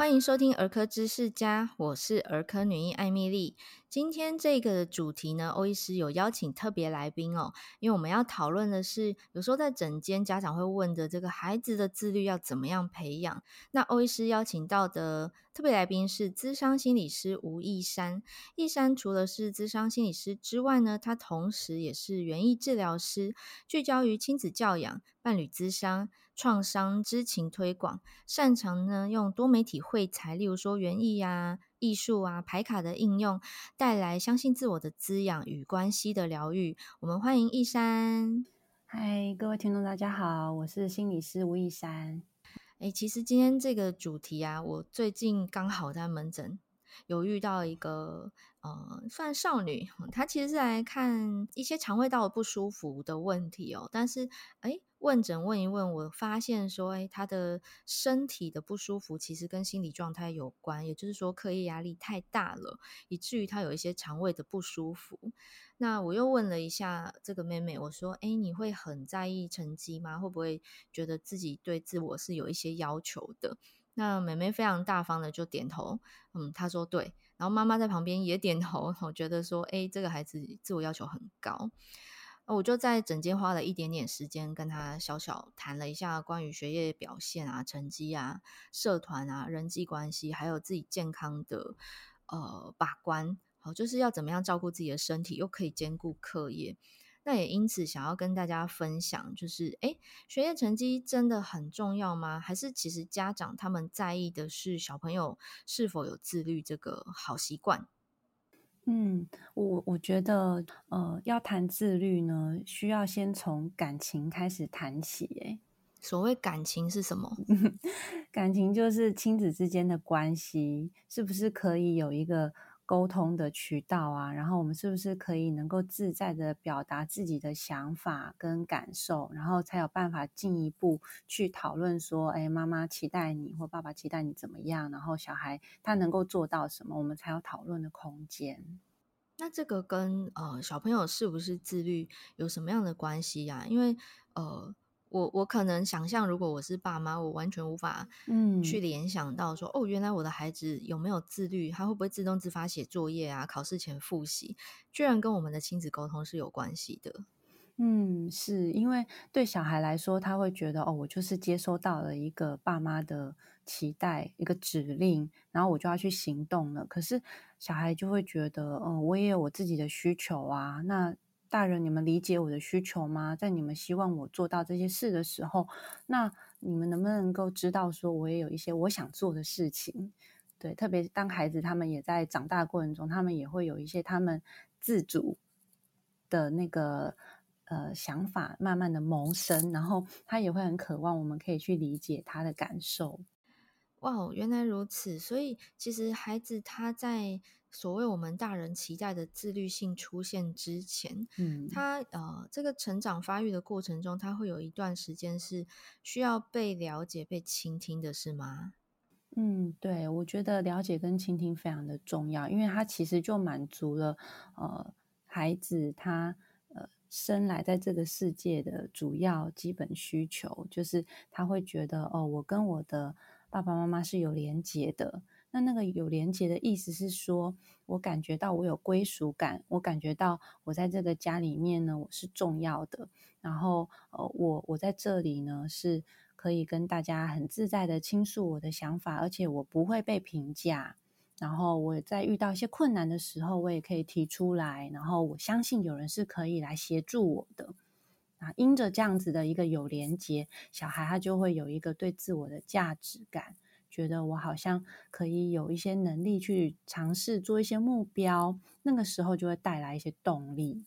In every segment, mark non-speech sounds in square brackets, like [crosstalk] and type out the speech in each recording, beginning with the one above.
欢迎收听儿科知识家，我是儿科女医艾米莉。今天这个主题呢，欧医师有邀请特别来宾哦，因为我们要讨论的是，有时候在诊间家长会问的这个孩子的自律要怎么样培养。那欧医师邀请到的特别来宾是咨商心理师吴亦珊。亦珊除了是咨商心理师之外呢，他同时也是园艺治疗师，聚焦于亲子教养、伴侣咨商、创伤知情推广，擅长呢用多媒体绘材，例如说园艺啊、艺术啊、牌卡的应用，带来相信自我的滋养与关系的疗愈。我们欢迎易山。嗨，各位听众，大家好，我是心理师吴亦山。诶，其实今天这个主题啊，我最近刚好在门诊有遇到一个呃，算少女，她其实是来看一些肠胃道的不舒服的问题哦，但是诶问诊问一问，我发现说，哎，他的身体的不舒服其实跟心理状态有关，也就是说，课业压力太大了，以至于他有一些肠胃的不舒服。那我又问了一下这个妹妹，我说，哎，你会很在意成绩吗？会不会觉得自己对自我是有一些要求的？那妹妹非常大方的就点头，嗯，她说对。然后妈妈在旁边也点头，我觉得说，哎，这个孩子自我要求很高。我就在诊间花了一点点时间跟他小小谈了一下关于学业表现啊、成绩啊、社团啊、人际关系，还有自己健康的呃把关，好，就是要怎么样照顾自己的身体，又可以兼顾课业。那也因此想要跟大家分享，就是诶，学业成绩真的很重要吗？还是其实家长他们在意的是小朋友是否有自律这个好习惯？嗯，我我觉得，呃，要谈自律呢，需要先从感情开始谈起。诶，所谓感情是什么？[laughs] 感情就是亲子之间的关系，是不是可以有一个沟通的渠道啊？然后我们是不是可以能够自在的表达自己的想法跟感受，然后才有办法进一步去讨论说，哎，妈妈期待你，或爸爸期待你怎么样？然后小孩他能够做到什么，我们才有讨论的空间。那这个跟呃小朋友是不是自律有什么样的关系呀？因为呃。我我可能想象，如果我是爸妈，我完全无法嗯去联想到说，嗯、哦，原来我的孩子有没有自律，他会不会自动自发写作业啊，考试前复习，居然跟我们的亲子沟通是有关系的。嗯，是因为对小孩来说，他会觉得哦，我就是接收到了一个爸妈的期待，一个指令，然后我就要去行动了。可是小孩就会觉得，嗯，我也有我自己的需求啊，那。大人，你们理解我的需求吗？在你们希望我做到这些事的时候，那你们能不能够知道，说我也有一些我想做的事情？对，特别当孩子他们也在长大过程中，他们也会有一些他们自主的那个呃想法，慢慢的萌生，然后他也会很渴望我们可以去理解他的感受。哇，原来如此！所以其实孩子他在。所谓我们大人期待的自律性出现之前，嗯，他呃，这个成长发育的过程中，他会有一段时间是需要被了解、被倾听的，是吗？嗯，对，我觉得了解跟倾听非常的重要，因为他其实就满足了呃孩子他呃生来在这个世界的主要基本需求，就是他会觉得哦，我跟我的爸爸妈妈是有连结的。那那个有连接的意思是说，我感觉到我有归属感，我感觉到我在这个家里面呢，我是重要的。然后，呃，我我在这里呢，是可以跟大家很自在的倾诉我的想法，而且我不会被评价。然后我在遇到一些困难的时候，我也可以提出来。然后我相信有人是可以来协助我的。啊，因着这样子的一个有连接，小孩他就会有一个对自我的价值感。觉得我好像可以有一些能力去尝试做一些目标，那个时候就会带来一些动力。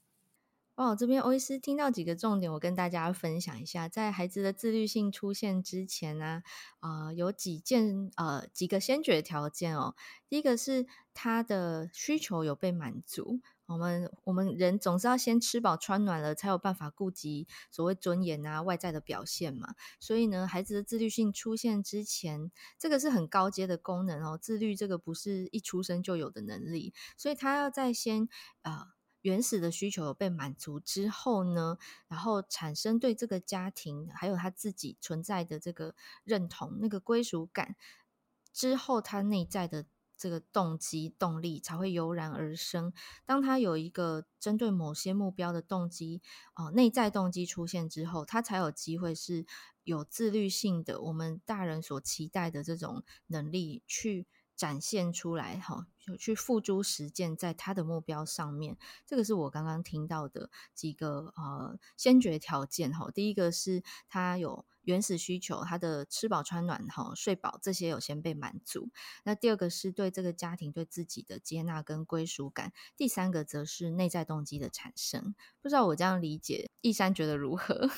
哦，这边欧医师听到几个重点，我跟大家分享一下。在孩子的自律性出现之前呢，啊，有几件呃几个先决条件哦。第一个是他的需求有被满足。我们我们人总是要先吃饱穿暖了，才有办法顾及所谓尊严啊、外在的表现嘛。所以呢，孩子的自律性出现之前，这个是很高阶的功能哦。自律这个不是一出生就有的能力，所以他要在先啊、原始的需求被满足之后呢，然后产生对这个家庭还有他自己存在的这个认同，那个归属感。之后他内在的这个动机动力才会油然而生。当他有一个针对某些目标的动机，哦、内在动机出现之后，他才有机会是有自律性的，我们大人所期待的这种能力去展现出来，哈，就去付诸实践在他的目标上面。这个是我刚刚听到的几个呃先决条件，哈。第一个是他有。原始需求，他的吃饱穿暖、哈睡饱这些有先被满足。那第二个是对这个家庭、对自己的接纳跟归属感。第三个则是内在动机的产生。不知道我这样理解，一山觉得如何？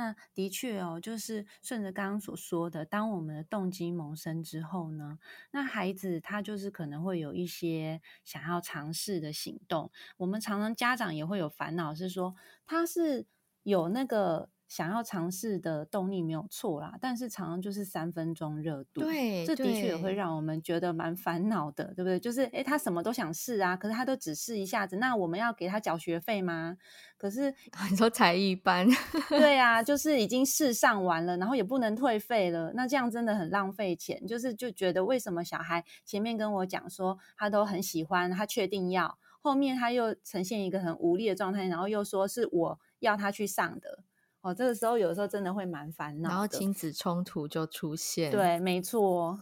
那的确哦，就是顺着刚刚所说的，当我们的动机萌生之后呢，那孩子他就是可能会有一些想要尝试的行动。我们常常家长也会有烦恼，是说他是有那个。想要尝试的动力没有错啦，但是常常就是三分钟热度，对，这的确也会让我们觉得蛮烦恼的，对不对？就是诶，他什么都想试啊，可是他都只试一下子，那我们要给他缴学费吗？可是 [laughs] 你说才艺班，对 [laughs] 啊，就是已经试上完了，然后也不能退费了，那这样真的很浪费钱。就是就觉得为什么小孩前面跟我讲说他都很喜欢，他确定要，后面他又呈现一个很无力的状态，然后又说是我要他去上的。哦，这个时候有的时候真的会蛮烦恼，然后亲子冲突就出现。对，没错，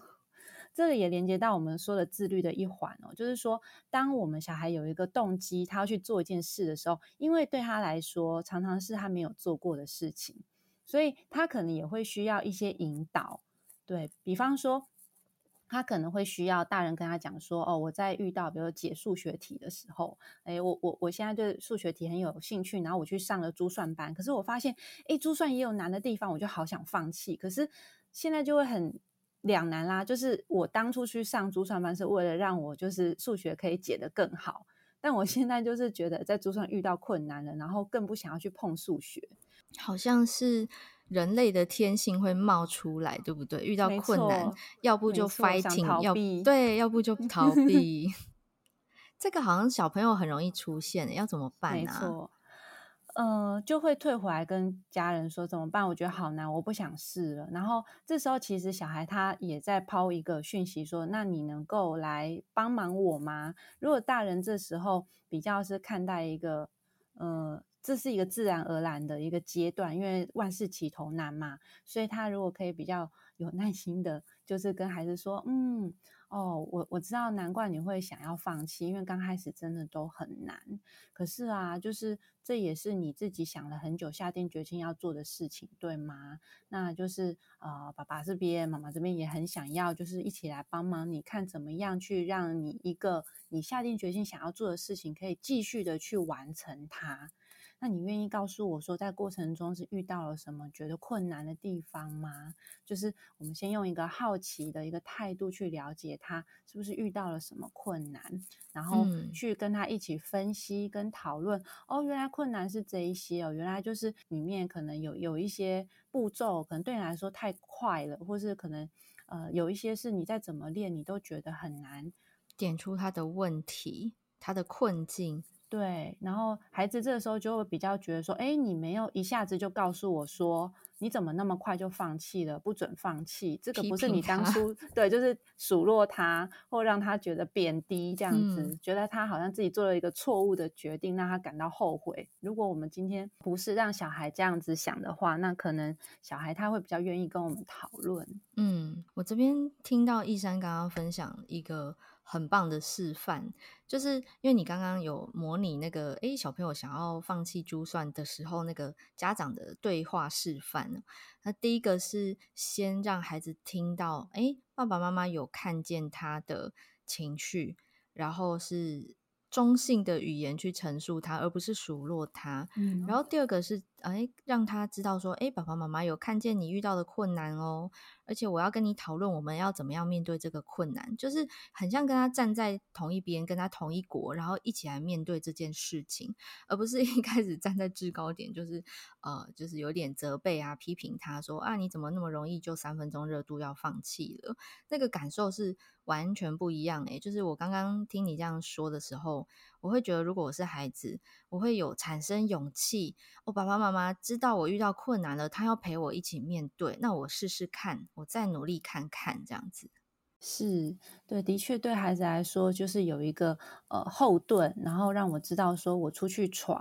这个也连接到我们说的自律的一环哦，就是说，当我们小孩有一个动机，他要去做一件事的时候，因为对他来说，常常是他没有做过的事情，所以他可能也会需要一些引导。对，比方说。他可能会需要大人跟他讲说：“哦，我在遇到比如解数学题的时候，诶，我我我现在对数学题很有兴趣，然后我去上了珠算班，可是我发现，诶，珠算也有难的地方，我就好想放弃。可是现在就会很两难啦，就是我当初去上珠算班是为了让我就是数学可以解得更好，但我现在就是觉得在珠算遇到困难了，然后更不想要去碰数学，好像是。”人类的天性会冒出来，对不对？遇到困难，要不就 fighting，要对，要不就 [laughs] 逃避。[laughs] 这个好像小朋友很容易出现，要怎么办？没错，呃，就会退回来跟家人说怎么办？我觉得好难，我不想试了。然后这时候其实小孩他也在抛一个讯息说：“那你能够来帮忙我吗？”如果大人这时候比较是看待一个，呃。这是一个自然而然的一个阶段，因为万事起头难嘛，所以他如果可以比较有耐心的，就是跟孩子说，嗯，哦，我我知道，难怪你会想要放弃，因为刚开始真的都很难。可是啊，就是这也是你自己想了很久，下定决心要做的事情，对吗？那就是呃，爸爸这边、妈妈这边也很想要，就是一起来帮忙，你看怎么样去让你一个你下定决心想要做的事情，可以继续的去完成它。那你愿意告诉我说，在过程中是遇到了什么觉得困难的地方吗？就是我们先用一个好奇的一个态度去了解他是不是遇到了什么困难，然后去跟他一起分析跟讨论。嗯、哦，原来困难是这一些哦，原来就是里面可能有有一些步骤，可能对你来说太快了，或是可能呃有一些是你再怎么练你都觉得很难点出他的问题，他的困境。对，然后孩子这个时候就会比较觉得说，哎，你没有一下子就告诉我说，你怎么那么快就放弃了？不准放弃，这个不是你当初 [laughs] 对，就是数落他，或让他觉得贬低这样子，嗯，觉得他好像自己做了一个错误的决定，让他感到后悔。如果我们今天不是让小孩这样子想的话，那可能小孩他会比较愿意跟我们讨论。嗯，我这边听到一山刚刚分享一个。很棒的示范，就是因为你刚刚有模拟那个诶小朋友想要放弃珠算的时候，那个家长的对话示范。那第一个是先让孩子听到，诶爸爸妈妈有看见他的情绪，然后是。中性的语言去陈述他，而不是数落他。嗯，然后第二个是，哎，让他知道说，哎，爸爸妈妈有看见你遇到的困难哦，而且我要跟你讨论，我们要怎么样面对这个困难，就是很像跟他站在同一边，跟他同一国，然后一起来面对这件事情，而不是一开始站在制高点，就是呃，就是有点责备啊，批评他说啊，你怎么那么容易就三分钟热度要放弃了？那个感受是。完全不一样诶，就是我刚刚听你这样说的时候，我会觉得如果我是孩子，我会有产生勇气。我爸爸妈妈知道我遇到困难了，他要陪我一起面对，那我试试看，我再努力看看这样子。是对，的确对孩子来说，就是有一个呃后盾，然后让我知道说我出去闯，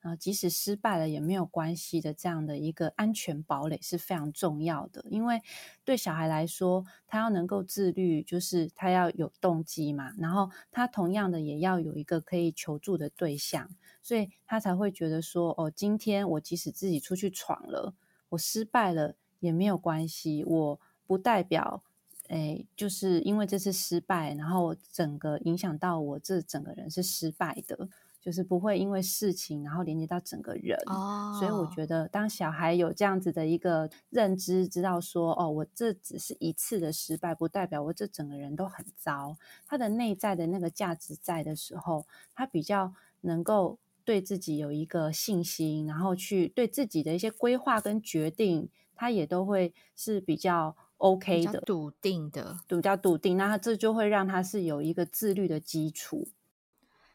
啊、呃，即使失败了也没有关系的这样的一个安全堡垒是非常重要的。因为对小孩来说，他要能够自律，就是他要有动机嘛，然后他同样的也要有一个可以求助的对象，所以他才会觉得说，哦，今天我即使自己出去闯了，我失败了也没有关系，我不代表。哎，就是因为这次失败，然后整个影响到我这整个人是失败的，就是不会因为事情然后连接到整个人。哦，所以我觉得当小孩有这样子的一个认知，知道说哦，我这只是一次的失败，不代表我这整个人都很糟。他的内在的那个价值在的时候，他比较能够对自己有一个信心，然后去对自己的一些规划跟决定，他也都会是比较。OK 的，笃定的，比较笃定，那他这就会让他是有一个自律的基础。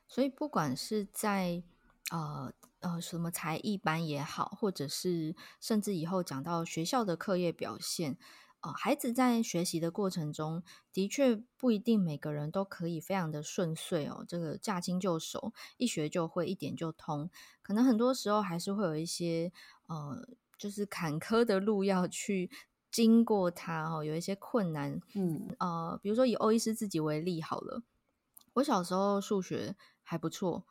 所以不管是在呃呃什么才艺班也好，或者是甚至以后讲到学校的课业表现，呃，孩子在学习的过程中，的确不一定每个人都可以非常的顺遂哦，这个驾轻就熟，一学就会，一点就通，可能很多时候还是会有一些呃，就是坎坷的路要去。经过他哦，有一些困难，嗯呃，比如说以欧医师自己为例好了，我小时候数学还不错，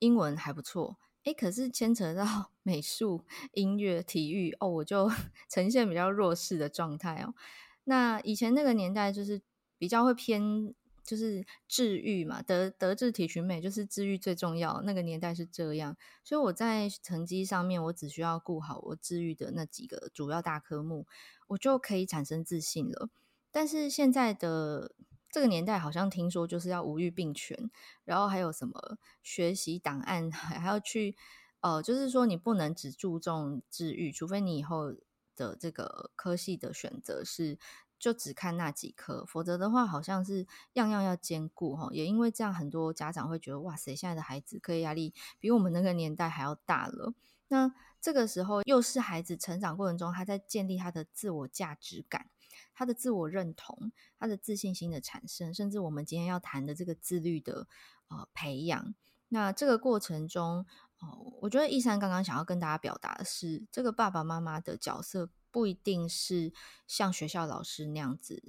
英文还不错，诶，可是牵扯到 [laughs] 美术、音乐、体育哦，我就 [laughs] 呈现比较弱势的状态哦。那以前那个年代就是比较会偏。就是治愈嘛，德德智体群美，就是治愈最重要。那个年代是这样，所以我在成绩上面，我只需要顾好我治愈的那几个主要大科目，我就可以产生自信了。但是现在的这个年代，好像听说就是要五育并全，然后还有什么学习档案，[laughs] 还要去呃，就是说你不能只注重治愈，除非你以后的这个科系的选择是。就只看那几科，否则的话，好像是样样要兼顾哈。也因为这样，很多家长会觉得，哇塞，现在的孩子课业压力比我们那个年代还要大了。那这个时候，又是孩子成长过程中，他在建立他的自我价值感、他的自我认同、他的自信心的产生，甚至我们今天要谈的这个自律的呃培养。那这个过程中，哦、呃，我觉得一山刚刚想要跟大家表达的是，这个爸爸妈妈的角色。不一定是像学校老师那样子，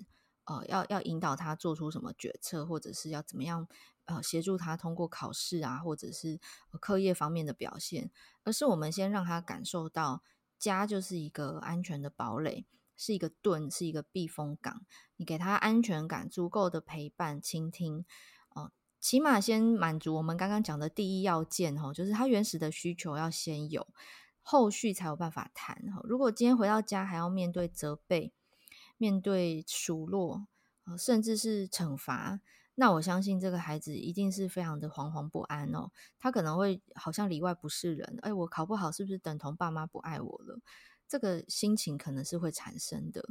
呃，要要引导他做出什么决策，或者是要怎么样，呃，协助他通过考试啊，或者是课业方面的表现，而是我们先让他感受到家就是一个安全的堡垒，是一个盾，是一个避风港。你给他安全感，足够的陪伴、倾听，哦、起码先满足我们刚刚讲的第一要件，哦，就是他原始的需求要先有。后续才有办法谈哈。如果今天回到家还要面对责备、面对数落，甚至是惩罚，那我相信这个孩子一定是非常的惶惶不安哦。他可能会好像里外不是人，哎，我考不好是不是等同爸妈不爱我了？这个心情可能是会产生的。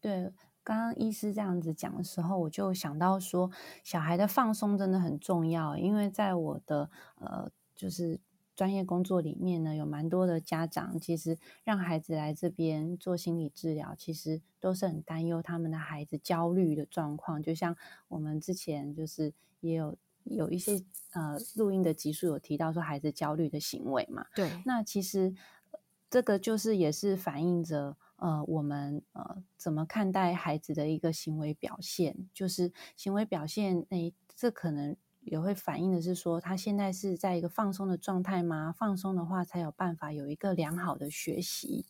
对，刚刚医师这样子讲的时候，我就想到说，小孩的放松真的很重要，因为在我的呃，就是。专业工作里面呢，有蛮多的家长，其实让孩子来这边做心理治疗，其实都是很担忧他们的孩子焦虑的状况。就像我们之前就是也有有一些呃录音的集数有提到说孩子焦虑的行为嘛。对，那其实这个就是也是反映着呃我们呃怎么看待孩子的一个行为表现，就是行为表现，诶，这可能。也会反映的是说，他现在是在一个放松的状态吗？放松的话，才有办法有一个良好的学习。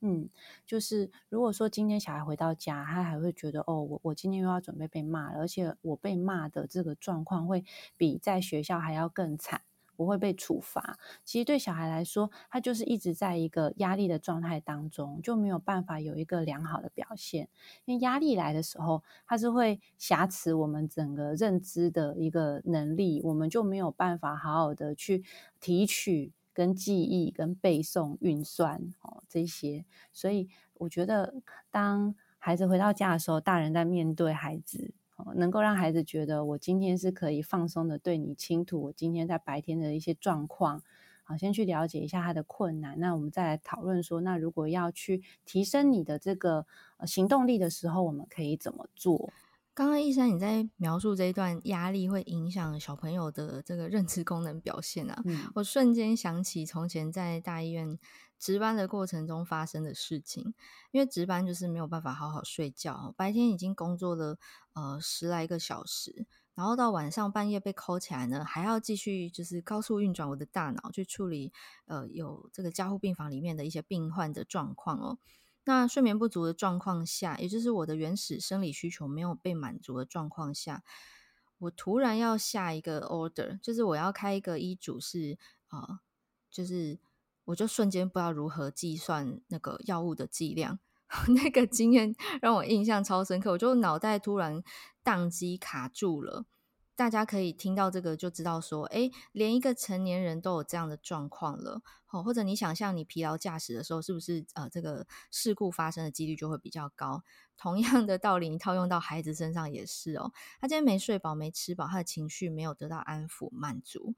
嗯，就是如果说今天小孩回到家，他还会觉得哦，我我今天又要准备被骂了，而且我被骂的这个状况会比在学校还要更惨。不会被处罚，其实对小孩来说，他就是一直在一个压力的状态当中，就没有办法有一个良好的表现。因为压力来的时候，它是会挟持我们整个认知的一个能力，我们就没有办法好好的去提取、跟记忆、跟背诵、运算哦这些。所以我觉得，当孩子回到家的时候，大人在面对孩子。能够让孩子觉得我今天是可以放松的对你倾吐，我今天在白天的一些状况，好，先去了解一下他的困难，那我们再来讨论说，那如果要去提升你的这个行动力的时候，我们可以怎么做？刚刚一山你在描述这一段压力会影响小朋友的这个认知功能表现啊，嗯、我瞬间想起从前在大医院值班的过程中发生的事情。因为值班就是没有办法好好睡觉，白天已经工作了呃十来个小时，然后到晚上半夜被 call 起来呢，还要继续就是高速运转我的大脑去处理呃有这个加护病房里面的一些病患的状况哦。那睡眠不足的状况下，也就是我的原始生理需求没有被满足的状况下，我突然要下一个 order，就是我要开一个医嘱是啊、呃，就是我就瞬间不知道如何计算那个药物的剂量，[laughs] 那个经验 [laughs] 让我印象超深刻，我就脑袋突然宕机卡住了。大家可以听到这个就知道说，哎，连一个成年人都有这样的状况了，哦，或者你想象你疲劳驾驶的时候，是不是呃这个事故发生的几率就会比较高？同样的道理，你套用到孩子身上也是哦。他今天没睡饱，没吃饱，他的情绪没有得到安抚满足，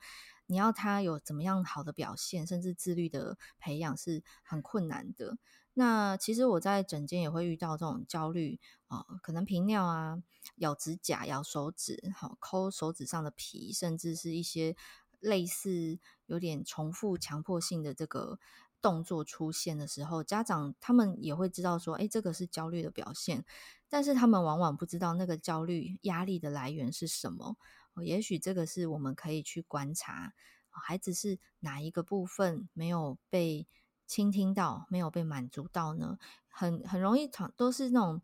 你要他有怎么样好的表现，甚至自律的培养是很困难的。那其实我在诊间也会遇到这种焦虑啊、可能频尿啊、咬指甲、咬手指、好抠手指上的皮，甚至是一些类似有点重复强迫性的这个动作出现的时候，家长他们也会知道说，哎，这个是焦虑的表现，但是他们往往不知道那个焦虑压力的来源是什么。也许这个是我们可以去观察，孩子是哪一个部分没有被。倾听到没有被满足到呢，很很容易都是那种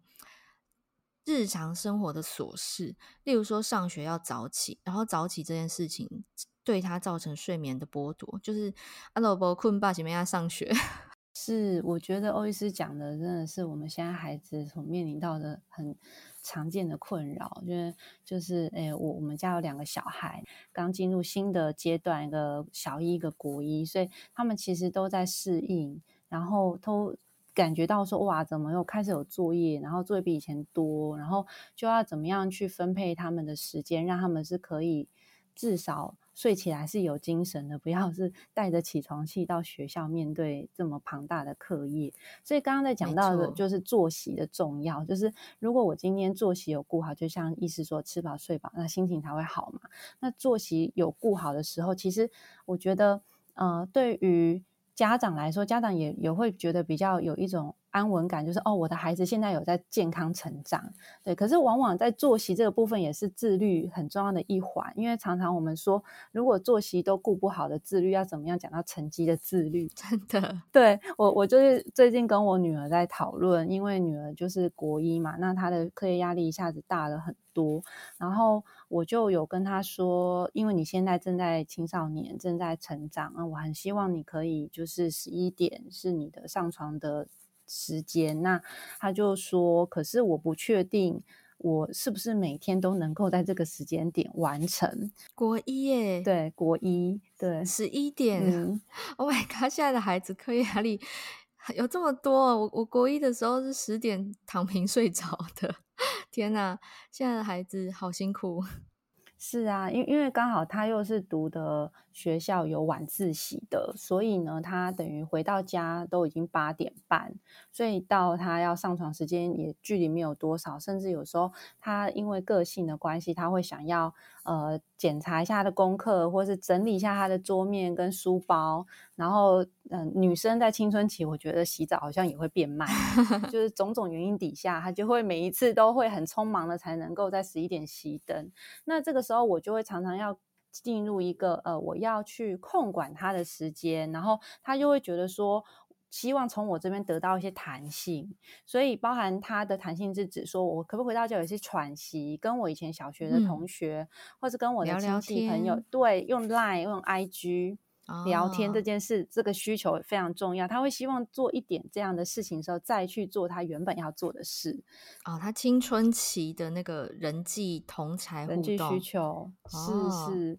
日常生活的琐事，例如说上学要早起，然后早起这件事情对他造成睡眠的剥夺，就是阿罗伯困爸，前面要上学。[laughs] 是，我觉得欧医师讲的真的是我们现在孩子所面临到的很常见的困扰，就是就是诶，我我们家有两个小孩，刚进入新的阶段，一个小一，一个国一，所以他们其实都在适应，然后都感觉到说哇，怎么又开始有作业，然后作业比以前多，然后就要怎么样去分配他们的时间，让他们是可以至少。睡起来是有精神的，不要是带着起床气到学校面对这么庞大的课业。所以刚刚在讲到的就是作息的重要，就是如果我今天作息有顾好，就像医师说吃饱睡饱，那心情才会好嘛。那作息有顾好的时候，其实我觉得，呃，对于家长来说，家长也也会觉得比较有一种。安稳感就是哦，我的孩子现在有在健康成长，对。可是往往在作息这个部分也是自律很重要的一环，因为常常我们说，如果作息都顾不好的自律，要怎么样讲到成绩的自律？真的，对，我我就是最近跟我女儿在讨论，因为女儿就是国一嘛，那她的课业压力一下子大了很多，然后我就有跟她说，因为你现在正在青少年正在成长，那我很希望你可以就是十一点是你的上床的。时间，那他就说，可是我不确定我是不是每天都能够在这个时间点完成。国一耶，对，国一，对，十一点。嗯，[laughs] Oh my god，现在的孩子课业压力有这么多。我我国一的时候是十点躺平睡着的。[laughs] 天哪，现在的孩子好辛苦。[laughs] 是啊，因因为刚好他又是读的学校有晚自习的，所以呢，他等于回到家都已经八点半，所以到他要上床时间也距离没有多少，甚至有时候他因为个性的关系，他会想要呃检查一下他的功课，或是整理一下他的桌面跟书包，然后嗯、呃，女生在青春期，我觉得洗澡好像也会变慢，[laughs] 就是种种原因底下，他就会每一次都会很匆忙的才能够在十一点熄灯，那这个时候我就会常常要进入一个呃，我要去控管他的时间，然后他就会觉得说，希望从我这边得到一些弹性，所以包含他的弹性是指说我可不可以回到家有些喘息，跟我以前小学的同学，嗯、或是跟我的亲戚朋友，对，用 Line 用 IG。聊天这件事，哦，这个需求非常重要。他会希望做一点这样的事情的时候，再去做他原本要做的事。哦，他青春期的那个人际同侪互动，人际需求，哦，是是，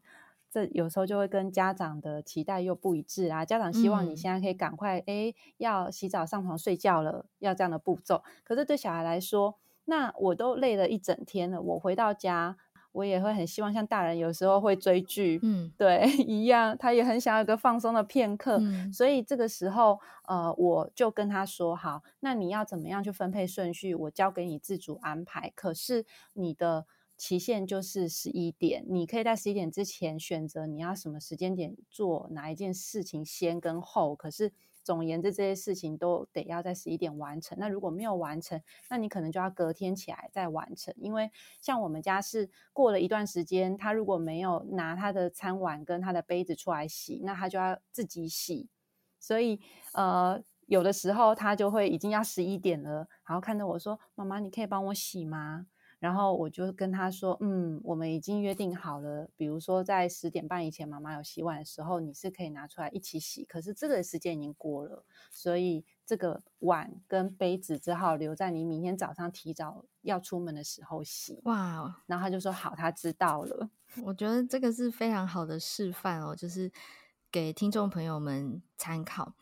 这有时候就会跟家长的期待又不一致啊。家长希望你现在可以赶快，哎，嗯，要洗澡、上床睡觉了，要这样的步骤。可是对小孩来说，那我都累了一整天了，我回到家。我也会很希望像大人有时候会追剧，嗯，[laughs] 对，一样，他也很想要一个放松的片刻，嗯，所以这个时候，呃，我就跟他说，好，那你要怎么样去分配顺序，我交给你自主安排。可是你的期限就是十一点，你可以在十一点之前选择你要什么时间点做哪一件事情先跟后，可是。总而言之，这些事情都得要在十一点完成。那如果没有完成，那你可能就要隔天起来再完成。因为像我们家是过了一段时间，他如果没有拿他的餐碗跟他的杯子出来洗，那他就要自己洗。所以，呃，有的时候他就会已经要十一点了，然后看着我说：“妈妈，你可以帮我洗吗？”然后我就跟他说：“嗯，我们已经约定好了，比如说在十点半以前，妈妈有洗碗的时候，你是可以拿出来一起洗。可是这个时间已经过了，所以这个碗跟杯子只好留在你明天早上提早要出门的时候洗。”哇！然后他就说：“好，他知道了。[laughs] ”我觉得这个是非常好的示范哦，就是给听众朋友们参考。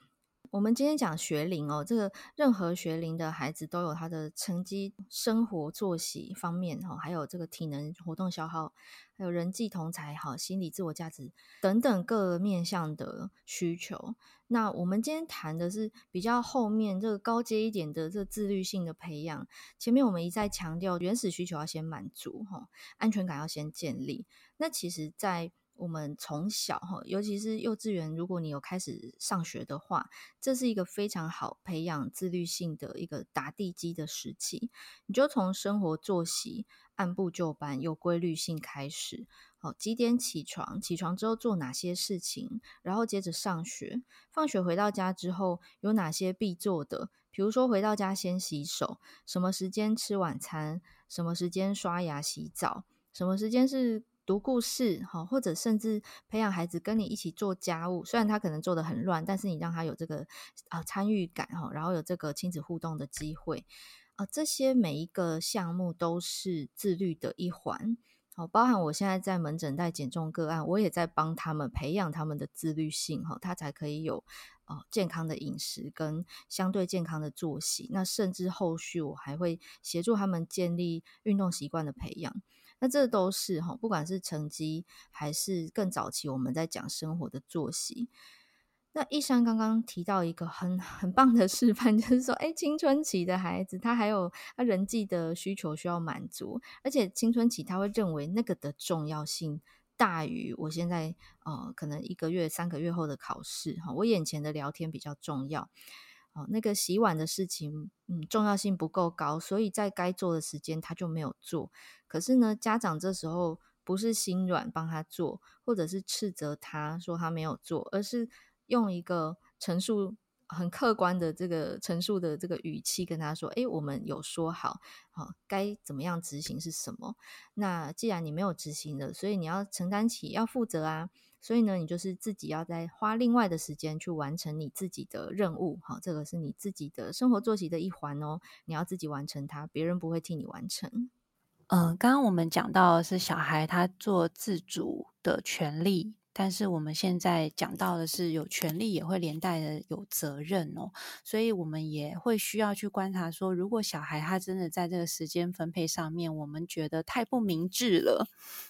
我们今天讲学龄哦，这个任何学龄的孩子都有他的成绩、生活作息方面哈，还有这个体能活动消耗，还有人际同才哈、心理自我价值等等各面向的需求。那我们今天谈的是比较后面这个高阶一点的这个自律性的培养。前面我们一再强调，原始需求要先满足哈，安全感要先建立。那其实，在我们从小哈，尤其是幼稚园，如果你有开始上学的话，这是一个非常好培养自律性的一个打地基的时期。你就从生活作息按部就班、有规律性开始。好，几点起床？起床之后做哪些事情？然后接着上学。放学回到家之后有哪些必做的？比如说回到家先洗手，什么时间吃晚餐？什么时间刷牙洗澡？什么时间是？读故事，或者甚至培养孩子跟你一起做家务，虽然他可能做得很乱，但是你让他有这个啊参与感，哈然后有这个亲子互动的机会，啊，这些每一个项目都是自律的一环，好，包含我现在在门诊带减重个案，我也在帮他们培养他们的自律性，哈，他才可以有哦健康的饮食跟相对健康的作息，那甚至后续我还会协助他们建立运动习惯的培养。那这都是哈，不管是成绩还是更早期我们在讲生活的作息。那一山刚刚提到一个很 [laughs] 很棒的示范，[laughs] 就是说，哎，青春期的孩子他还有他人际的需求需要满足，而且青春期他会认为那个的重要性大于我现在呃可能一个月、三个月后的考试哈，我眼前的聊天比较重要。哦，那个洗碗的事情，嗯，重要性不够高，所以在该做的时间他就没有做。可是呢，家长这时候不是心软帮他做，或者是斥责他说他没有做，而是用一个陈述很客观的这个陈述的这个语气跟他说：“诶，我们有说好，好，该怎么样执行是什么？那既然你没有执行的，所以你要承担起要负责啊。”所以呢，你就是自己要再花另外的时间去完成你自己的任务，好，这个是你自己的生活作息的一环哦，你要自己完成它，别人不会替你完成。嗯、刚刚我们讲到的是小孩他做自主的权利，但是我们现在讲到的是有权利也会连带的有责任哦，所以我们也会需要去观察说，如果小孩他真的在这个时间分配上面，我们觉得太不明智了，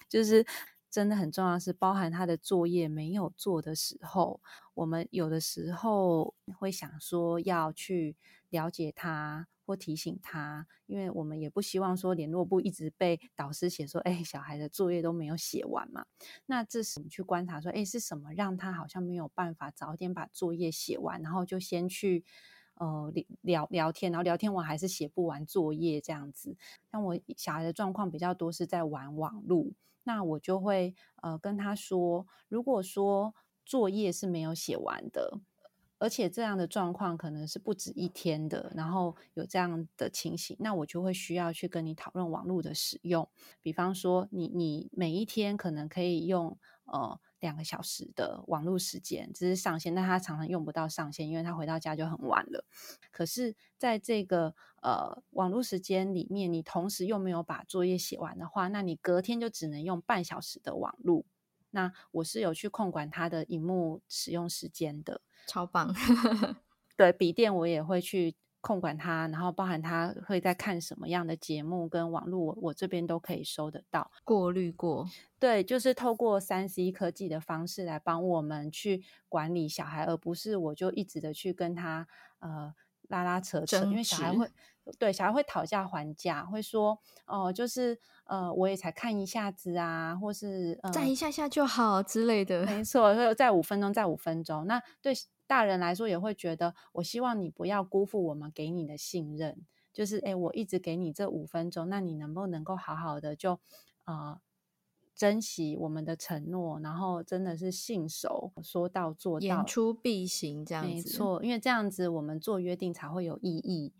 就是。真的很重要，是包含他的作业没有做的时候，我们有的时候会想说要去了解他或提醒他，因为我们也不希望说联络簿一直被导师写说，哎，小孩的作业都没有写完嘛。那这时我们去观察说，哎，是什么让他好像没有办法早点把作业写完，然后就先去呃聊聊天，然后聊天完还是写不完作业这样子。像我小孩的状况比较多是在玩网路。那我就会呃跟他说，如果说作业是没有写完的，而且这样的状况可能是不止一天的，然后有这样的情形，那我就会需要去跟你讨论网络的使用。比方说你，你每一天可能可以用呃两个小时的网络时间，只是上线，但他常常用不到上线，因为他回到家就很晚了。可是在这个呃，网络时间里面，你同时又没有把作业写完的话，那你隔天就只能用半小时的网络。那我是有去控管他的荧幕使用时间的，超棒。[laughs] 对，笔电我也会去控管他，然后包含他会在看什么样的节目跟网络，我我这边都可以收得到，过滤过。对，就是透过三 C 科技的方式来帮我们去管理小孩，而不是我就一直的去跟他呃拉拉扯扯，因为小孩会对小孩会讨价还价，会说哦、呃，就是呃我也才看一下子啊，或是呃再一下下就好之类的。没错，会有再五分钟，再五分钟。那对。大人来说也会觉得，我希望你不要辜负我们给你的信任，就是诶，我一直给你这五分钟，那你能不能够好好的就呃珍惜我们的承诺，然后真的是信守，说到做到，言出必行这样子。没错，因为这样子我们做约定才会有意义，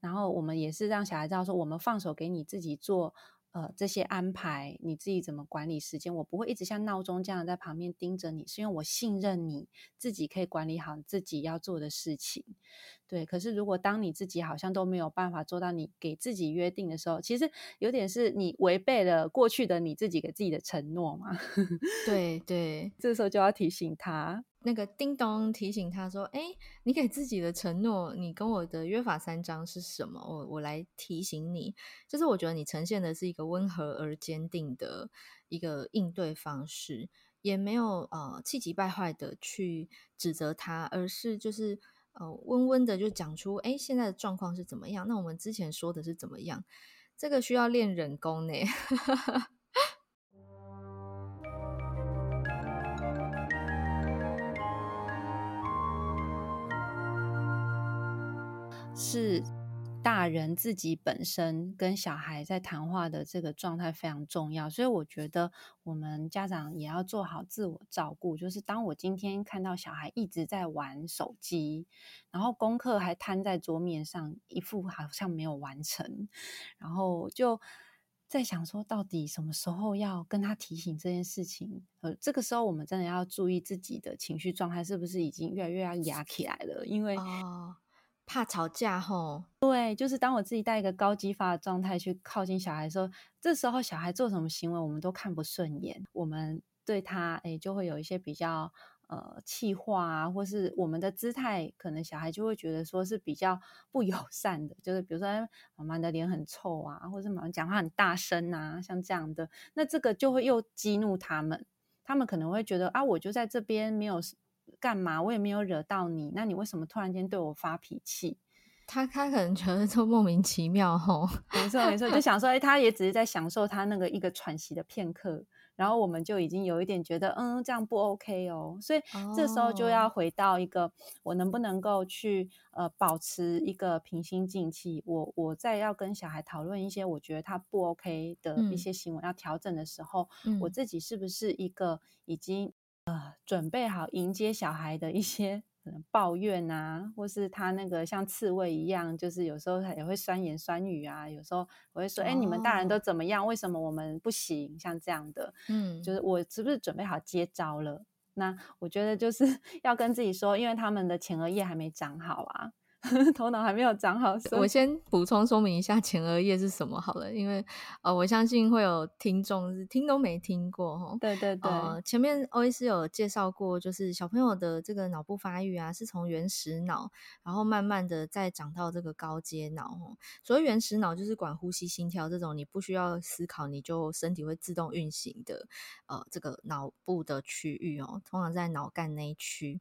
然后我们也是让小孩知道说，我们放手给你自己做。呃，这些安排你自己怎么管理时间？我不会一直像闹钟这样在旁边盯着你，是因为我信任你自己可以管理好自己要做的事情。对，可是如果当你自己好像都没有办法做到你给自己约定的时候，其实有点是你违背了过去的你自己给自己的承诺嘛。[laughs] 对对，这时候就要提醒他。那个叮咚提醒他说：“哎，你给自己的承诺，你跟我的约法三章是什么？我我来提醒你。就是我觉得你呈现的是一个温和而坚定的一个应对方式，也没有呃气急败坏的去指责他，而是就是呃温温的就讲出，哎，现在的状况是怎么样？那我们之前说的是怎么样？这个需要练人工呢。[laughs] ”是大人自己本身跟小孩在谈话的这个状态非常重要，所以我觉得我们家长也要做好自我照顾。就是当我今天看到小孩一直在玩手机，然后功课还摊在桌面上，一副好像没有完成，然后就在想说，到底什么时候要跟他提醒这件事情？呃，这个时候我们真的要注意自己的情绪状态是不是已经越来越要压起来了，因为。怕吵架吼，对，就是当我自己带一个高激发的状态去靠近小孩的时候，这时候小孩做什么行为我们都看不顺眼，我们对他诶就会有一些比较呃气话啊，或是我们的姿态，可能小孩就会觉得说是比较 [laughs] 不友善的，就是比如说妈妈的脸很臭啊，或是妈妈讲话很大声啊，像这样的，那这个就会又激怒他们，他们可能会觉得啊，我就在这边没有。干嘛？我也没有惹到你，那你为什么突然间对我发脾气？他他可能觉得这莫名其妙吼，[laughs] 没错没错，就想说，哎，他也只是在享受他那个一个喘息的片刻，然后我们就已经有一点觉得，嗯，这样不 OK 哦，所以这时候就要回到一个，哦、我能不能够去呃保持一个平心静气？我我在要跟小孩讨论一些我觉得他不 OK 的一些行为、嗯、要调整的时候，嗯、我自己是不是一个已经。呃，准备好迎接小孩的一些可能抱怨啊，或是他那个像刺猬一样，就是有时候他也会酸言酸语啊。有时候我会说：“哎、哦，你们大人都怎么样？为什么我们不行？”像这样的，嗯，就是我是不是准备好接招了？那我觉得就是 [laughs] 要跟自己说，因为他们的前额叶还没长好啊。[laughs] 头脑还没有长好，我先补充说明一下前额叶是什么好了，因为呃，我相信会有听众是听都没听过哈。对对对，呃，前面欧医师有介绍过，就是小朋友的这个脑部发育啊，是从原始脑，然后慢慢的再长到这个高阶脑。所谓原始脑就是管呼吸、心跳这种你不需要思考，你就身体会自动运行的呃这个脑部的区域哦，通常在脑干那一区。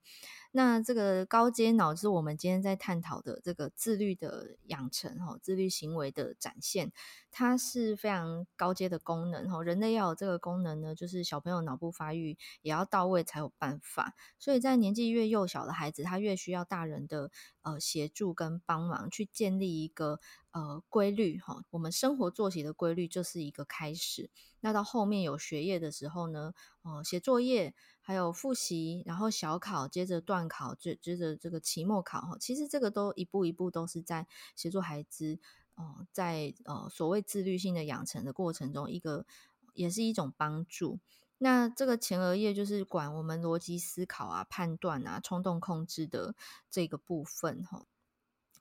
那这个高阶脑是我们今天在探讨的这个自律的养成哈，自律行为的展现，它是非常高阶的功能哈。人类要有这个功能呢，就是小朋友脑部发育也要到位才有办法。所以在年纪越幼小的孩子，他越需要大人的呃协助跟帮忙，去建立一个呃规律哈。我们生活作息的规律就是一个开始。那到后面有学业的时候呢，呃，写作业。还有复习，然后小考，接着段考，接接着这个期末考哈，其实这个都一步一步都是在协助孩子，呃，在呃所谓自律性的养成的过程中，一个也是一种帮助。那这个前额叶就是管我们逻辑思考啊、判断啊、冲动控制的这个部分哈。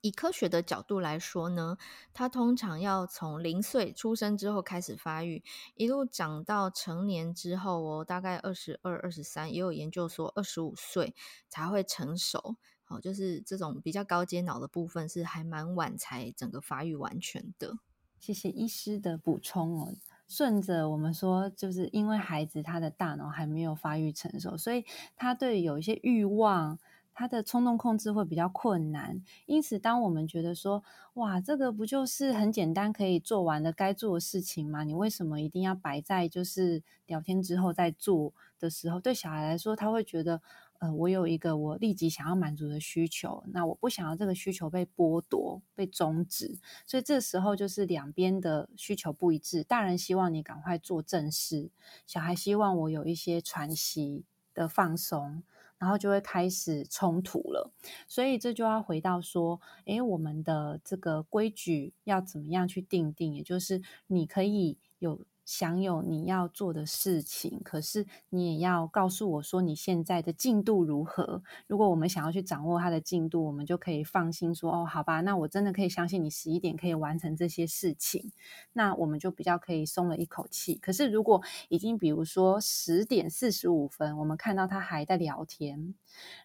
以科学的角度来说呢，它通常要从零岁出生之后开始发育，一路长到成年之后哦，大概二十二、二十三，也有研究说二十五岁才会成熟。好，就是这种比较高阶脑的部分是还蛮晚才整个发育完全的。谢谢医师的补充哦。顺着我们说，就是因为孩子他的大脑还没有发育成熟，所以他对有一些欲望，他的冲动控制会比较困难。因此，当我们觉得说，哇，这个不就是很简单可以做完的该做的事情吗？你为什么一定要摆在就是聊天之后再做的时候？对小孩来说，他会觉得。呃，我有一个我立即想要满足的需求，那我不想要这个需求被剥夺、被终止，所以这时候就是两边的需求不一致。大人希望你赶快做正事，小孩希望我有一些喘息的放松，然后就会开始冲突了。所以这就要回到说，诶，我们的这个规矩要怎么样去定定？也就是你可以有。享有你要做的事情，可是你也要告诉我说你现在的进度如何。如果我们想要去掌握他的进度，我们就可以放心说：“哦，好吧，那我真的可以相信你十一点可以完成这些事情。”那我们就比较可以松了一口气。可是如果已经比如说十点四十五分，我们看到他还在聊天，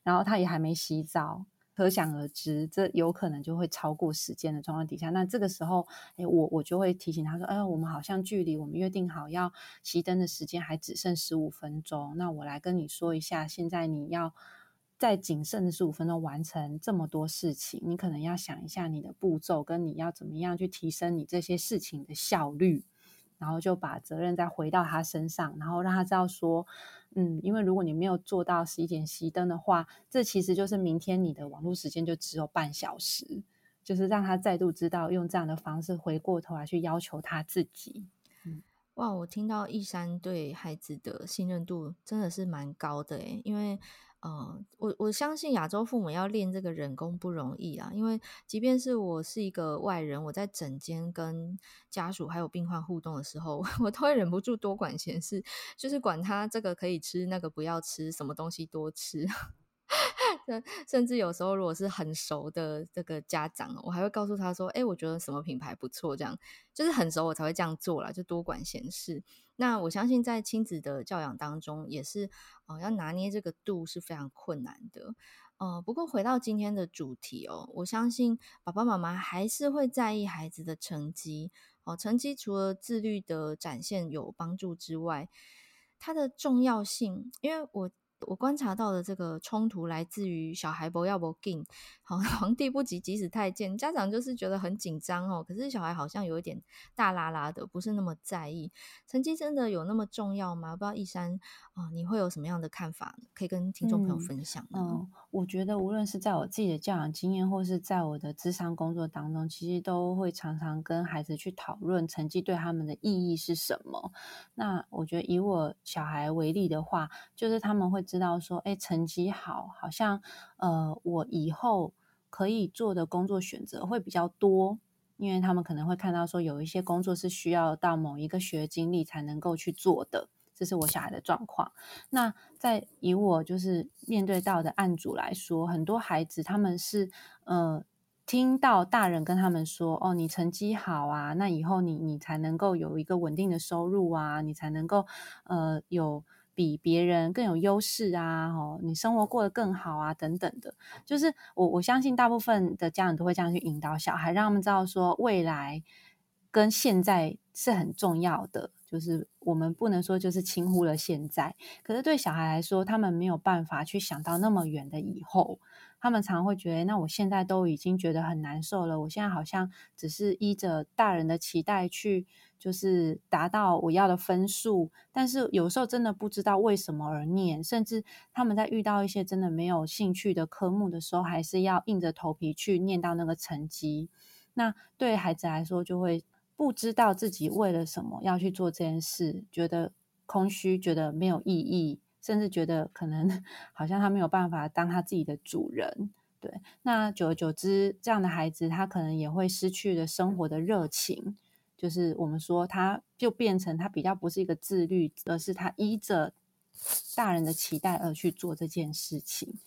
然后他也还没洗澡。可想而知，这有可能就会超过时间的状况底下，那这个时候，诶，我我就会提醒他说，哎，我们好像距离我们约定好要熄灯的时间还只剩十五分钟，那我来跟你说一下，现在你要在仅剩的十五分钟完成这么多事情，你可能要想一下你的步骤，跟你要怎么样去提升你这些事情的效率。然后就把责任再回到他身上，然后让他知道说，嗯，因为如果你没有做到十一点熄灯的话，这其实就是明天你的网络时间就只有半小时，就是让他再度知道用这样的方式回过头来去要求他自己。哇，我听到易山对孩子的信任度真的是蛮高的，因为。呃，我我相信亚洲父母要练这个人工不容易啊，因为即便是我是一个外人，我在诊间跟家属还有病患互动的时候，[laughs] 我都会忍不住多管闲事，就是管他这个可以吃，那个不要吃，什么东西多吃。[laughs] 甚至有时候，如果是很熟的这个家长，我还会告诉他说：“哎，我觉得什么品牌不错。”这样就是很熟，我才会这样做啦，就多管闲事。那我相信，在亲子的教养当中，也是呃要拿捏这个度是非常困难的。呃，不过回到今天的主题哦，我相信爸爸妈妈还是会在意孩子的成绩哦。成绩除了自律的展现有帮助之外，它的重要性，因为我。我观察到的这个冲突来自于小孩不要不紧，好，皇帝不急急死太监，家长就是觉得很紧张哦。可是小孩好像有一点大啦啦的，不是那么在意。成绩真的有那么重要吗？不知道一珊啊、呃，你会有什么样的看法，可以跟听众朋友分享嗯，我觉得无论是在我自己的教养经验，或是在我的智商工作当中，其实都会常常跟孩子去讨论成绩对他们的意义是什么。那我觉得以我小孩为例的话，就是他们会。知道说，哎，成绩好，好像呃，我以后可以做的工作选择会比较多，因为他们可能会看到说，有一些工作是需要到某一个学经历才能够去做的，这是我小孩的状况。那在以我就是面对到的案主来说，很多孩子他们是呃，听到大人跟他们说，哦，你成绩好啊，那以后你你才能够有一个稳定的收入啊，你才能够呃有。比别人更有优势啊！哦，你生活过得更好啊，等等的，就是我我相信大部分的家长都会这样去引导小孩，让他们知道说未来跟现在是很重要的。就是我们不能说就是轻忽了现在，可是对小孩来说，他们没有办法去想到那么远的以后。他们常会觉得，那我现在都已经觉得很难受了，我现在好像只是依着大人的期待去。就是达到我要的分数，但是有时候真的不知道为什么而念，甚至他们在遇到一些真的没有兴趣的科目的时候，还是要硬着头皮去念到那个成绩。那对孩子来说，就会不知道自己为了什么要去做这件事，觉得空虚，觉得没有意义，甚至觉得可能 [laughs] 好像他没有办法当他自己的主人。对，那久而久之，这样的孩子他可能也会失去了生活的热情。就是我们说，他就变成他比较不是一个自律，而是他依着大人的期待而去做这件事情，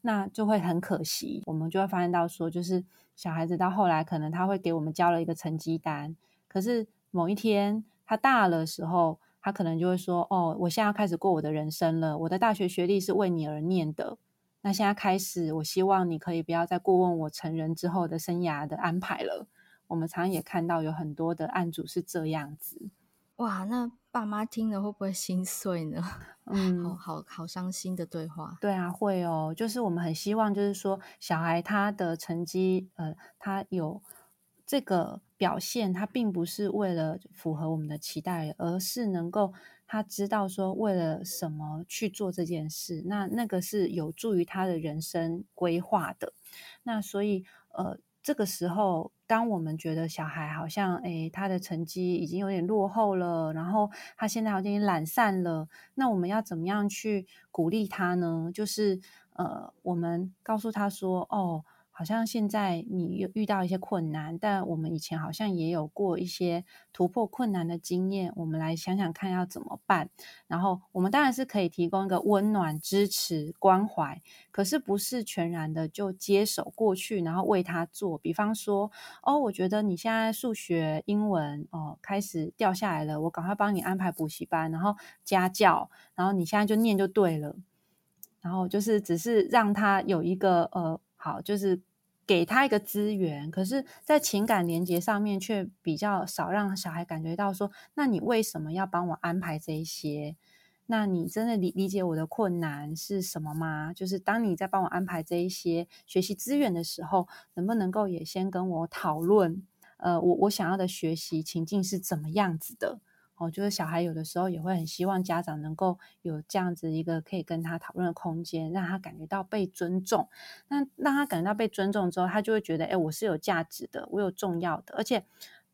那就会很可惜。我们就会发现到说，就是小孩子到后来，可能他会给我们交了一个成绩单，可是某一天他大了时候，他可能就会说：“哦，我现在要开始过我的人生了，我的大学学历是为你而念的。”那现在开始，我希望你可以不要再过问我成人之后的生涯的安排了。我们常常也看到有很多的案主是这样子。哇，那爸妈听了会不会心碎呢？[laughs] 嗯，好好好伤心的对话。对啊，会哦。就是我们很希望，就是说小孩他的成绩，呃，他有这个表现，他并不是为了符合我们的期待，而是能够。他知道说为了什么去做这件事，那那个是有助于他的人生规划的。那所以，呃，这个时候，当我们觉得小孩好像，诶，他的成绩已经有点落后了，然后他现在好像有点懒散了，那我们要怎么样去鼓励他呢？就是，呃，我们告诉他说，哦。好像现在你有遇到一些困难，但我们以前好像也有过一些突破困难的经验。我们来想想看要怎么办。然后我们当然是可以提供一个温暖、支持、关怀，可是不是全然的就接手过去，然后为他做。比方说，哦，我觉得你现在数学、英文哦开始掉下来了，我赶快帮你安排补习班，然后家教，然后你现在就念就对了。然后就是只是让他有一个呃好，就是。给他一个资源，可是，在情感连接上面却比较少，让小孩感觉到说：“那你为什么要帮我安排这一些？那你真的理理解我的困难是什么吗？就是当你在帮我安排这一些学习资源的时候，能不能够也先跟我讨论？呃，我我想要的学习情境是怎么样子的？”哦，就是小孩有的时候也会很希望家长能够有这样子一个可以跟他讨论的空间，让他感觉到被尊重。那让他感觉到被尊重之后，他就会觉得，哎，我是有价值的，我有重要的，而且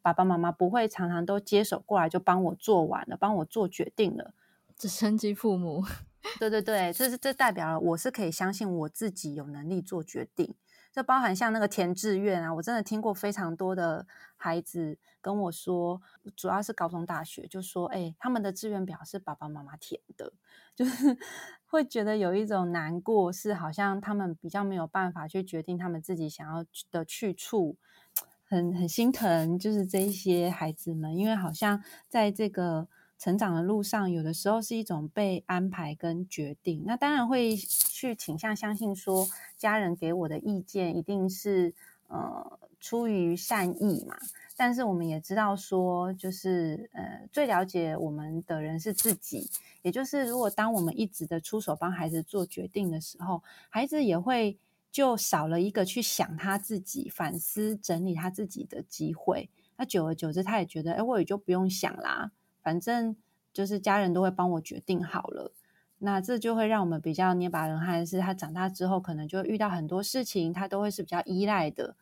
爸爸妈妈不会常常都接手过来就帮我做完了，帮我做决定了。直升机父母，对对对，这是这代表了我是可以相信我自己有能力做决定。这包含像那个填志愿啊，我真的听过非常多的孩子跟我说，主要是高中大学，就说，哎，他们的志愿表是爸爸妈妈填的，[laughs] 就是会觉得有一种难过，是好像他们比较没有办法去决定他们自己想要的去处，很很心疼，就是这一些孩子们，因为好像在这个。成长的路上，有的时候是一种被安排跟决定。那当然会去倾向相信说，家人给我的意见一定是呃出于善意嘛。但是我们也知道说，就是呃最了解我们的人是自己。也就是如果当我们一直的出手帮孩子做决定的时候，孩子也会就少了一个去想他自己、反思、整理他自己的机会。那久而久之，他也觉得，哎，我也就不用想啦。反正就是家人都会帮我决定好了，那这就会让我们比较捏把冷汗。是他长大之后，可能就会遇到很多事情，他都会是比较依赖的，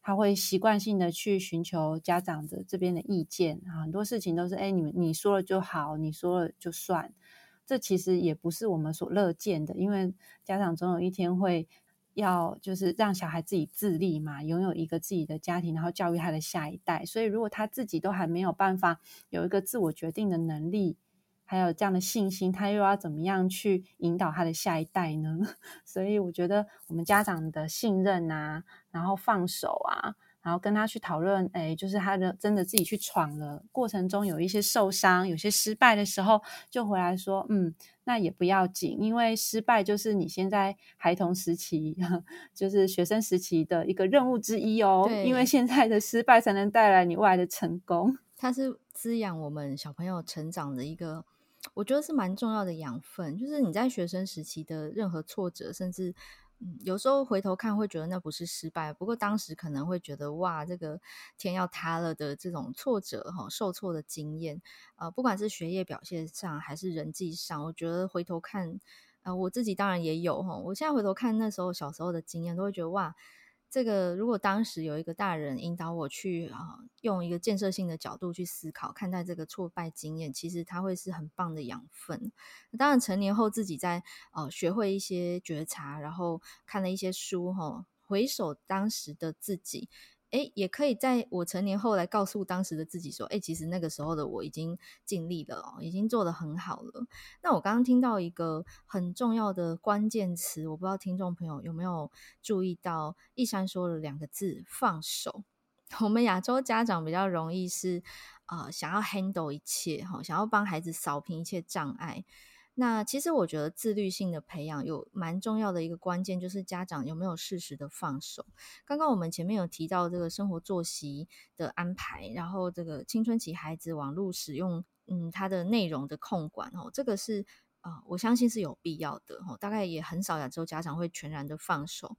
他会习惯性的去寻求家长的这边的意见啊。很多事情都是哎，你们你说了就好，你说了就算。这其实也不是我们所乐见的，因为家长总有一天会。要就是让小孩自己自立嘛，拥有一个自己的家庭，然后教育他的下一代。所以，如果他自己都还没有办法有一个自我决定的能力，还有这样的信心，他又要怎么样去引导他的下一代呢？[laughs] 所以，我觉得我们家长的信任啊，然后放手啊。然后跟他去讨论，哎，就是他的真的自己去闯了，过程中有一些受伤、有些失败的时候，就回来说，嗯，那也不要紧，因为失败就是你现在孩童时期，[laughs] 就是学生时期的一个任务之一哦。对，因为现在的失败才能带来你未来的成功。它是滋养我们小朋友成长的一个，我觉得是蛮重要的养分。就是你在学生时期的任何挫折，甚至。有时候回头看会觉得那不是失败，不过当时可能会觉得哇，这个天要塌了的这种挫折哈，受挫的经验，呃，不管是学业表现上还是人际上，我觉得回头看，呃，我自己当然也有哈，我现在回头看那时候小时候的经验，都会觉得哇。这个如果当时有一个大人引导我去啊，用一个建设性的角度去思考看待这个挫败经验，其实它会是很棒的养分。当然，成年后自己在呃学会一些觉察，然后看了一些书哈，回首当时的自己。诶，也可以在我成年后来告诉当时的自己说，诶，其实那个时候的我已经尽力了，已经做得很好了。那我刚刚听到一个很重要的关键词，我不知道听众朋友有没有注意到，一珊说了两个字：放手。我们亚洲家长比较容易是，呃，想要 handle 一切哈，想要帮孩子扫平一切障碍。那其实我觉得自律性的培养有蛮重要的一个关键，就是家长有没有适时的放手。刚刚我们前面有提到这个生活作息的安排，然后这个青春期孩子网络使用，嗯，它的内容的控管哦，这个是啊、呃，我相信是有必要的哦。大概也很少亚洲家长会全然的放手。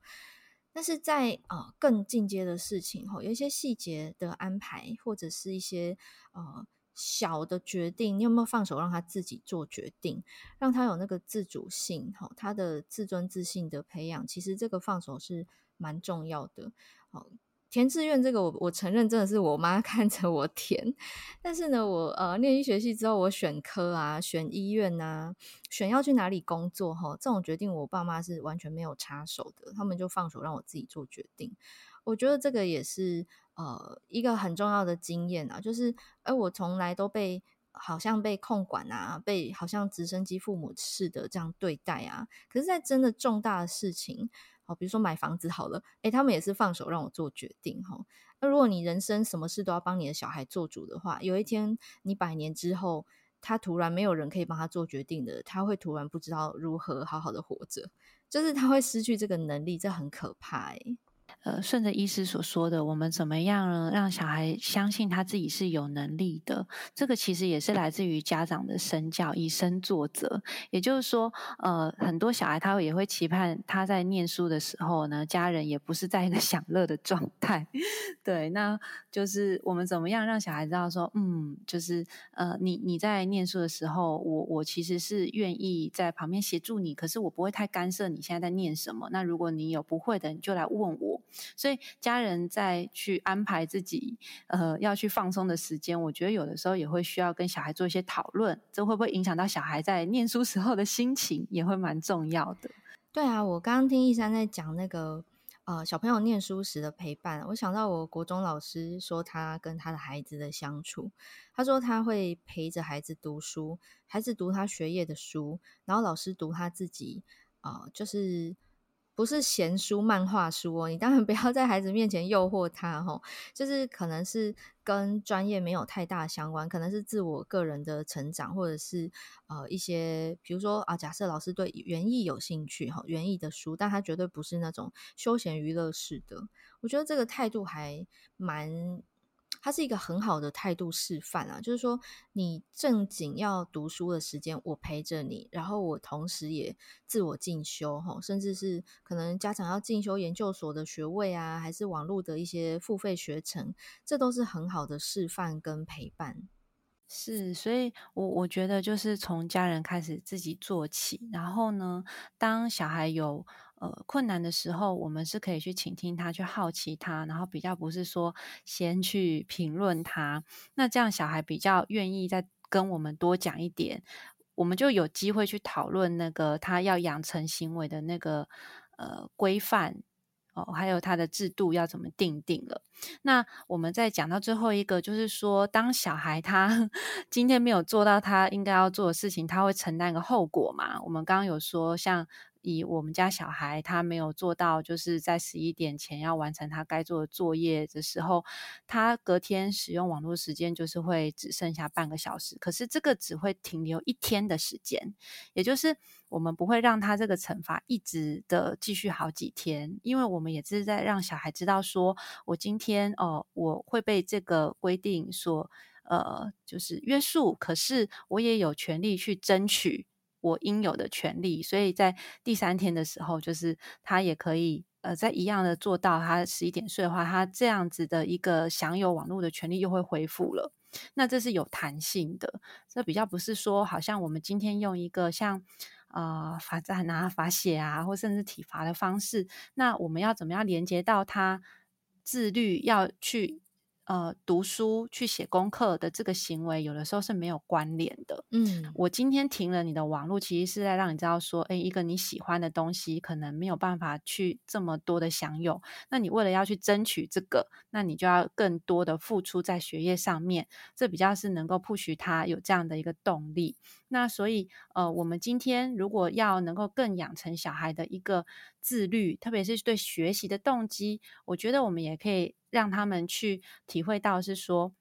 但是在呃更进阶的事情哦，有一些细节的安排，或者是一些呃小的决定，你有没有放手让他自己做决定，让他有那个自主性吼，他的自尊自信的培养，其实这个放手是蛮重要的。好。填志愿这个我，我承认真的是我妈 [laughs] 看着我填，但是呢，我呃念医学系之后，我选科啊，选医院啊，选要去哪里工作哈，这种决定我爸妈是完全没有插手的，他们就放手让我自己做决定。我觉得这个也是呃一个很重要的经验啊，就是哎，我从来都被好像被控管啊，被好像直升机父母似的这样对待啊，可是，在真的重大的事情。好，比如说买房子好了，诶，他们也是放手让我做决定哈。那如果你人生什么事都要帮你的小孩做主的话，有一天你百年之后，他突然没有人可以帮他做决定的，他会突然不知道如何好好的活着，就是他会失去这个能力，这很可怕诶。呃，顺着医师所说的，我们怎么样呢？让小孩相信他自己是有能力的。这个其实也是来自于家长的身教，以身作则。也就是说，呃，很多小孩他也会期盼他在念书的时候呢，家人也不是在一个 [laughs] 享乐的状态。对，那就是我们怎么样让小孩知道说，嗯，就是呃，你你在念书的时候，我我其实是愿意在旁边协助你，可是我不会太干涉你现在在念什么。那如果你有不会的，你就来问我。所以家人在去安排自己呃要去放松的时间，我觉得有的时候也会需要跟小孩做一些讨论，这会不会影响到小孩在念书时候的心情，也会蛮重要的。对啊，我刚刚听一山在讲那个呃小朋友念书时的陪伴，我想到我国中老师说他跟他的孩子的相处，他说他会陪着孩子读书，孩子读他学业的书，然后老师读他自己啊、呃，就是。不是闲书、漫画书哦，你当然不要在孩子面前诱惑他吼，就是可能是跟专业没有太大相关，可能是自我个人的成长，或者是呃一些，比如说啊，假设老师对园艺有兴趣哈，园艺的书，但他绝对不是那种休闲娱乐式的，我觉得这个态度还蛮。它是一个很好的态度示范啊，就是说你正经要读书的时间，我陪着你，然后我同时也自我进修哈，甚至是可能家长要进修研究所的学位啊，还是网络的一些付费学程，这都是很好的示范跟陪伴。是，所以我我觉得就是从家人开始自己做起，然后呢，当小孩有呃困难的时候，我们是可以去倾听他，去好奇他，然后比较不是说先去评论他，那这样小孩比较愿意再跟我们多讲一点，我们就有机会去讨论那个他要养成行为的那个呃规范。哦，还有他的制度要怎么定定了？那我们再讲到最后一个，就是说，当小孩他 [laughs] 今天没有做到他应该要做的事情，他会承担一个后果嘛？我们刚刚有说，像。以我们家小孩，他没有做到，就是在十一点前要完成他该做的作业的时候，他隔天使用网络时间就是会只剩下半个小时。可是这个只会停留一天的时间，也就是我们不会让他这个惩罚一直的继续好几天，因为我们也是在让小孩知道说，我今天哦，我会被这个规定所呃，就是约束，可是我也有权利去争取。我应有的权利，所以在第三天的时候，就是他也可以呃，在一样的做到他十一点睡的话，他这样子的一个享有网络的权利又会恢复了。那这是有弹性的，这比较不是说好像我们今天用一个像呃罚站啊、罚写啊，或甚至体罚的方式，那我们要怎么样连接到他自律要去。呃，读书去写功课的这个行为，有的时候是没有关联的。嗯，我今天停了你的网络，其实是在让你知道说，诶，一个你喜欢的东西，可能没有办法去这么多的享有。那你为了要去争取这个，那你就要更多的付出在学业上面。这比较是能够 push 他有这样的一个动力。那所以，呃，我们今天如果要能够更养成小孩的一个自律，特别是对学习的动机，我觉得我们也可以。让他们去体会到是说，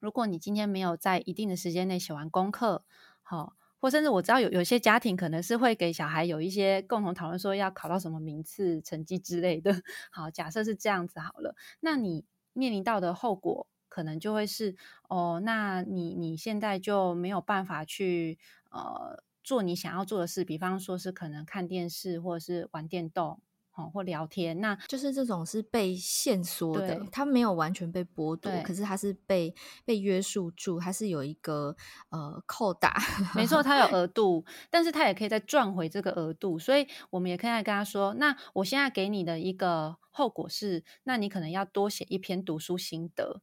如果你今天没有在一定的时间内写完功课，好，或甚至我知道有有些家庭可能是会给小孩有一些共同讨论，说要考到什么名次、成绩之类的。好，假设是这样子好了，那你面临到的后果可能就会是哦，那你你现在就没有办法去呃做你想要做的事，比方说是可能看电视或者是玩电动。哦，或聊天，那就是这种是被限缩的，它没有完全被剥夺，可是它是被被约束住，它是有一个呃扣打，[laughs] 没错，它有额。度，但是它也可以再赚回这个额度，所以我们也可以跟他说，那我现在给你的一个后果是，那你可能要多写一篇读书心得，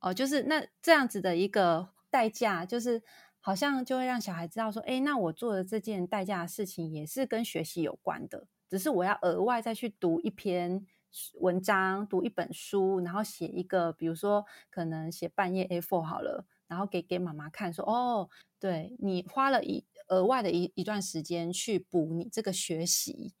哦，就是那这样子的一个代价，就是好像就会让小孩知道说，哎，那我做的这件代价的事情也是跟学习有关的。只是我要额外再去读一篇文章，读一本书，然后写一个，比如说可能写半页 A4 好了，然后给给妈妈看说，说哦，对，你花了一额外的一一段时间去补你这个学习，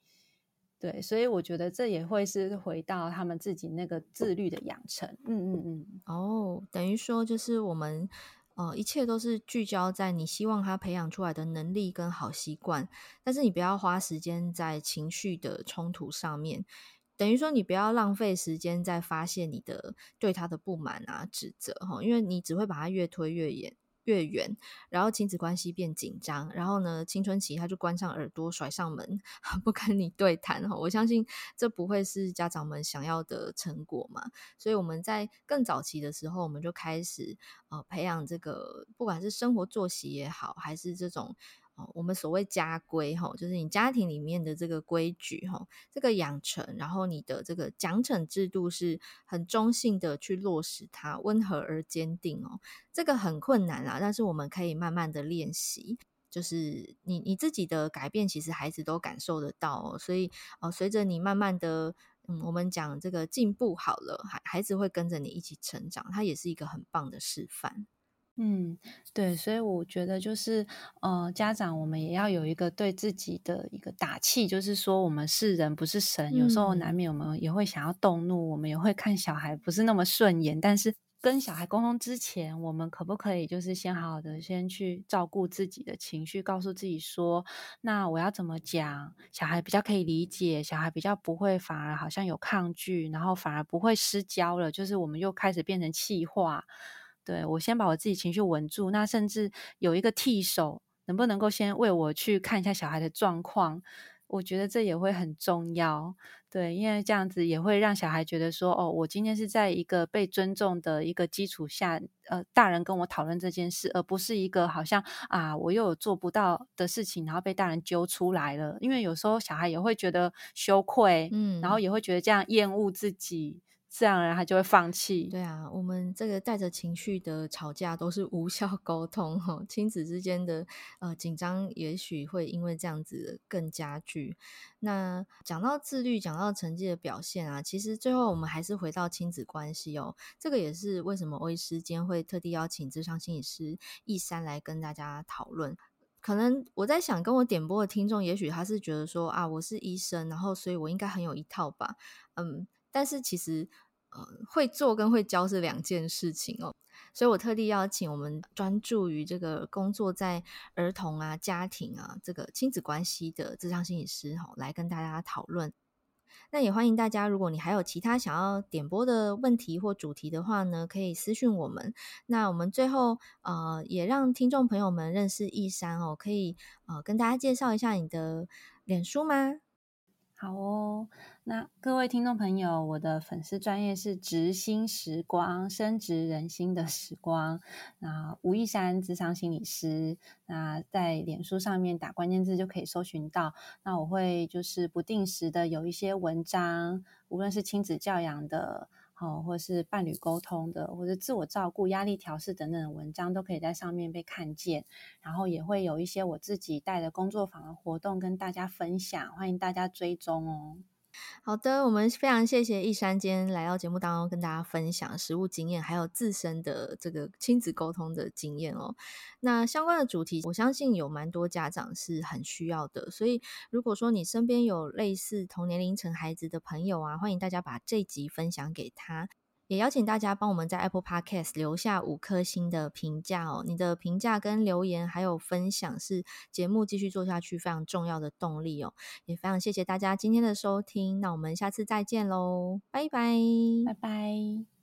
对，所以我觉得这也会是回到他们自己那个自律的养成，嗯嗯嗯，哦，等于说就是我们。哦，一切都是聚焦在你希望他培养出来的能力跟好习惯，但是你不要花时间在情绪的冲突上面，等于说你不要浪费时间在发泄你的对他的不满啊、指责哈，因为你只会把他越推越远。越远，然后亲子关系变紧张，然后呢，青春期他就关上耳朵，甩上门，[laughs] 不跟你对谈。我相信这不会是家长们想要的成果嘛。所以我们在更早期的时候，我们就开始呃培养这个，不管是生活作息也好，还是这种。哦，我们所谓家规哈，就是你家庭里面的这个规矩哈，这个养成，然后你的这个奖惩制度是很中性的去落实它，温和而坚定哦。这个很困难啦，但是我们可以慢慢的练习，就是你你自己的改变，其实孩子都感受得到。所以哦，随着你慢慢的，嗯，我们讲这个进步好了，孩孩子会跟着你一起成长，他也是一个很棒的示范。嗯，对，所以我觉得就是，呃，家长我们也要有一个对自己的一个打气，就是说我们是人不是神，嗯，有时候难免我们也会想要动怒，我们也会看小孩不是那么顺眼，但是跟小孩沟通之前，我们可不可以就是先好好的先去照顾自己的情绪，告诉自己说，那我要怎么讲，小孩比较可以理解，小孩比较不会反而好像有抗拒，然后反而不会失焦了，就是我们又开始变成气话。对，我先把我自己情绪稳住，那甚至有一个替手，能不能够先为我去看一下小孩的状况？我觉得这也会很重要。对，因为这样子也会让小孩觉得说，哦，我今天是在一个被尊重的一个基础下，呃，大人跟我讨论这件事，而不是一个好像啊，我又有做不到的事情，然后被大人揪出来了。因为有时候小孩也会觉得羞愧，嗯，然后也会觉得这样厌恶自己。这样人他就会放弃。对啊，我们这个带着情绪的吵架都是无效沟通哈，亲子之间的呃紧张也许会因为这样子更加剧。那讲到自律，讲到成绩的表现啊，其实最后我们还是回到亲子关系哦。这个也是为什么欧医师今天会特地邀请智商心理师易珊来跟大家讨论。可能我在想，跟我点播的听众，也许他是觉得说啊，我是医生，然后所以我应该很有一套吧，嗯，但是其实。呃，会做跟会教是两件事情哦，所以我特地邀请我们专注于这个工作在儿童啊、家庭啊这个亲子关系的智商心理师哈，来跟大家讨论。那也欢迎大家，如果你还有其他想要点播的问题或主题的话呢，可以私讯我们。那我们最后呃，也让听众朋友们认识易珊哦，可以呃跟大家介绍一下你的脸书吗？好哦。那各位听众朋友，我的粉丝专业是直心时光，深植人心的时光。那吴一山，智商心理师，那在脸书上面打关键字就可以搜寻到。那我会就是不定时的有一些文章，无论是亲子教养的，好，或是伴侣沟通的，或者自我照顾、压力调试等等的文章，都可以在上面被看见。然后也会有一些我自己带的工作坊的活动跟大家分享，欢迎大家追踪哦。好的，我们非常谢谢易山今天来到节目当中跟大家分享实物经验，还有自身的这个亲子沟通的经验哦。那相关的主题，我相信有蛮多家长是很需要的，所以如果说你身边有类似同年龄层孩子的朋友啊，欢迎大家把这集分享给他。也邀请大家帮我们在 Apple Podcast 留下五颗星的评价哦。你的评价跟留言还有分享是节目继续做下去非常重要的动力哦。也非常谢谢大家今天的收听，那我们下次再见喽，拜拜，拜拜。